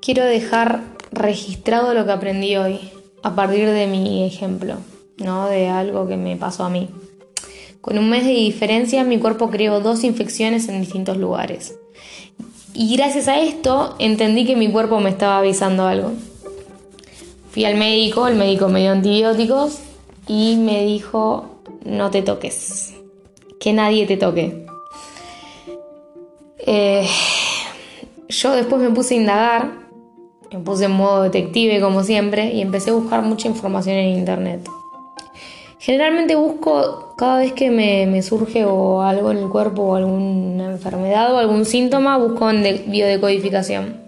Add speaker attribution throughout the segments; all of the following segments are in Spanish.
Speaker 1: quiero dejar registrado lo que aprendí hoy a partir de mi ejemplo, ¿no? De algo que me pasó a mí. Con un mes de diferencia mi cuerpo creó dos infecciones en distintos lugares. Y gracias a esto entendí que mi cuerpo me estaba avisando algo. Fui al médico, el médico me dio antibióticos y me dijo, no te toques, que nadie te toque. Eh, yo después me puse a indagar, me puse en modo detective como siempre y empecé a buscar mucha información en internet. Generalmente busco cada vez que me, surge o algo en el cuerpo o alguna enfermedad o algún síntoma, busco en biodecodificación.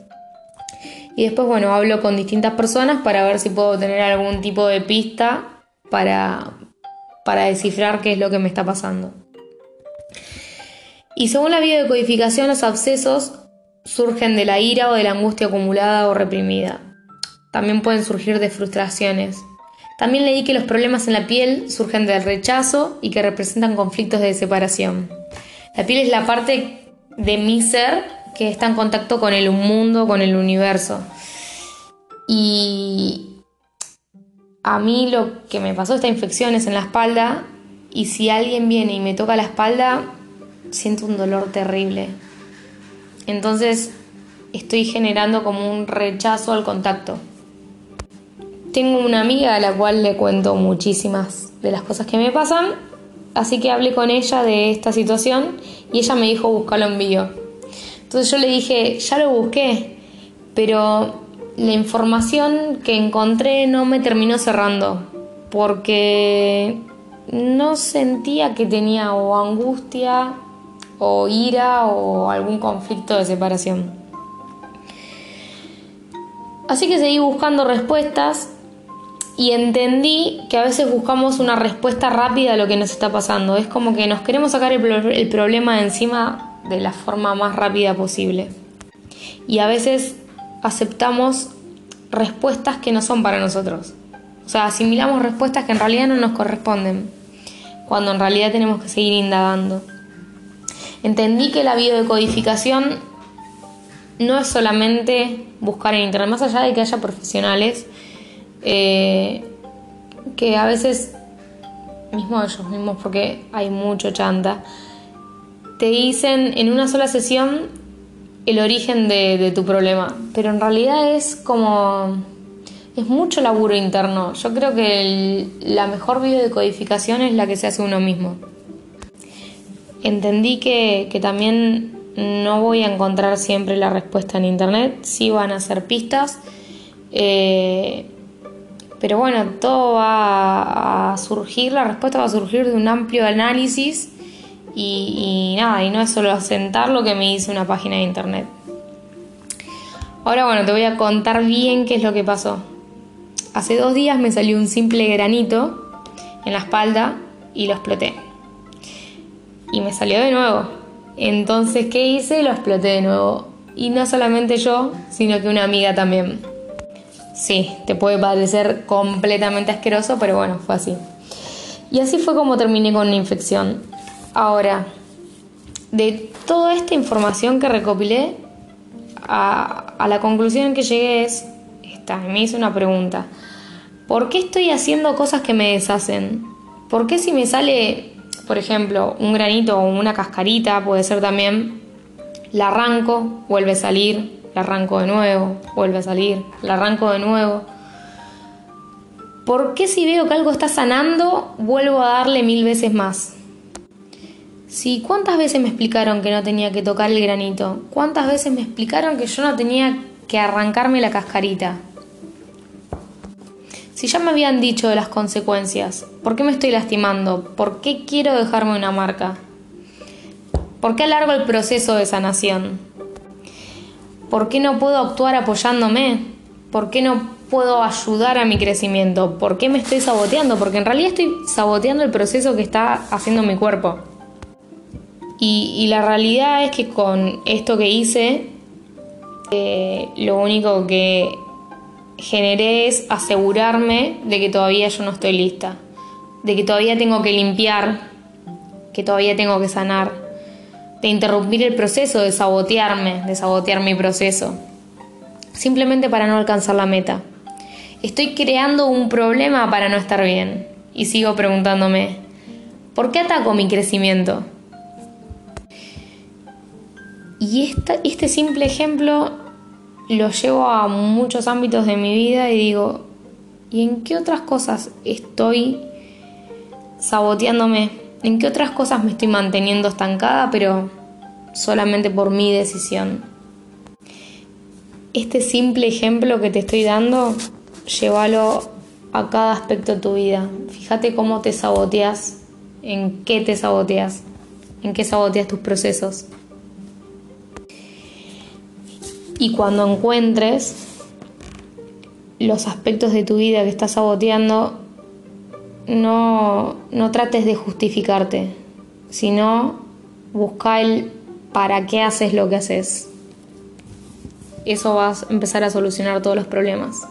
Speaker 1: Y después, bueno, hablo con distintas personas para ver si puedo tener algún tipo de pista para, para descifrar qué es lo que me está pasando. Y según la biodecodificación, los abscesos surgen de la ira o de la angustia acumulada o reprimida. También pueden surgir de frustraciones, también leí que los problemas en la piel surgen del rechazo y que representan conflictos de separación. La piel es la parte de mi ser que está en contacto con el mundo, con el universo. Y a mí lo que me pasó esta infección es en la espalda y si alguien viene y me toca la espalda, siento un dolor terrible. Entonces estoy generando como un rechazo al contacto. Tengo una amiga a la cual le cuento muchísimas de las cosas que me pasan, así que hablé con ella de esta situación y ella me dijo buscarlo en vivo. Entonces yo le dije, ya lo busqué, pero la información que encontré no me terminó cerrando, porque no sentía que tenía o angustia o ira o algún conflicto de separación. Así que seguí buscando respuestas y entendí que a veces buscamos una respuesta rápida a lo que nos está pasando. Es como que nos queremos sacar el, problema encima de la forma más rápida posible. Y a veces aceptamos respuestas que no son para nosotros. O sea, asimilamos respuestas que en realidad no nos corresponden, cuando en realidad tenemos que seguir indagando. Entendí que la biodecodificación no es solamente buscar en internet, más allá de que haya profesionales eh, que a veces, mismo ellos mismos, porque hay mucho chanta, te dicen en una sola sesión el origen de, tu problema, pero en realidad es como es mucho laburo interno. Yo creo que la mejor codificación es la que se hace uno mismo. Entendí que, que, también no voy a encontrar siempre la respuesta en internet, sí van a ser pistas. Eh, pero bueno, todo va a surgir, la respuesta va a surgir de un amplio análisis y, nada, y no es solo asentar lo que me dice una página de internet. Ahora bueno, te voy a contar bien qué es lo que pasó. Hace dos días me salió un simple granito en la espalda y lo exploté. Y me salió de nuevo. Entonces, ¿qué hice? Lo exploté de nuevo. Y no solamente yo, sino que una amiga también. Sí, te puede parecer completamente asqueroso, pero bueno, fue así. Y así fue como terminé con la infección. Ahora, de toda esta información que recopilé, a, la conclusión que llegué es, esta, me hice una pregunta. ¿Por qué estoy haciendo cosas que me deshacen? ¿Por qué si me sale, por ejemplo, un granito o una cascarita, puede ser también, la arranco, vuelve a salir, la arranco de nuevo, vuelve a salir, la arranco de nuevo. ¿Por qué si veo que algo está sanando, vuelvo a darle mil veces más? Si cuántas veces me explicaron que no tenía que tocar el granito, cuántas veces me explicaron que yo no tenía que arrancarme la cascarita. Si ya me habían dicho de las consecuencias, ¿por qué me estoy lastimando? ¿Por qué quiero dejarme una marca? ¿Por qué alargo el proceso de sanación? ¿Por qué no puedo actuar apoyándome? ¿Por qué no puedo ayudar a mi crecimiento? ¿Por qué me estoy saboteando? Porque en realidad estoy saboteando el proceso que está haciendo mi cuerpo. Y, la realidad es que con esto que hice, eh, lo único que generé es asegurarme de que todavía yo no estoy lista, de que todavía tengo que limpiar, que todavía tengo que sanar, de interrumpir el proceso, de sabotearme, de sabotear mi proceso. simplemente para no alcanzar la meta. Estoy creando un problema para no estar bien. Y sigo preguntándome, ¿por qué ataco mi crecimiento? Y este simple ejemplo lo llevo a muchos ámbitos de mi vida y digo, ¿y en qué otras cosas estoy saboteándome? ¿En qué otras cosas me estoy manteniendo estancada, pero solamente por mi decisión? Este simple ejemplo que te estoy dando, llévalo a cada aspecto de tu vida. Fíjate cómo te saboteas, en qué te saboteas, en qué saboteas tus procesos. Y cuando encuentres los aspectos de tu vida que estás saboteando, no, no trates de justificarte, sino busca el para qué haces lo que haces. Eso va a empezar a solucionar todos los problemas.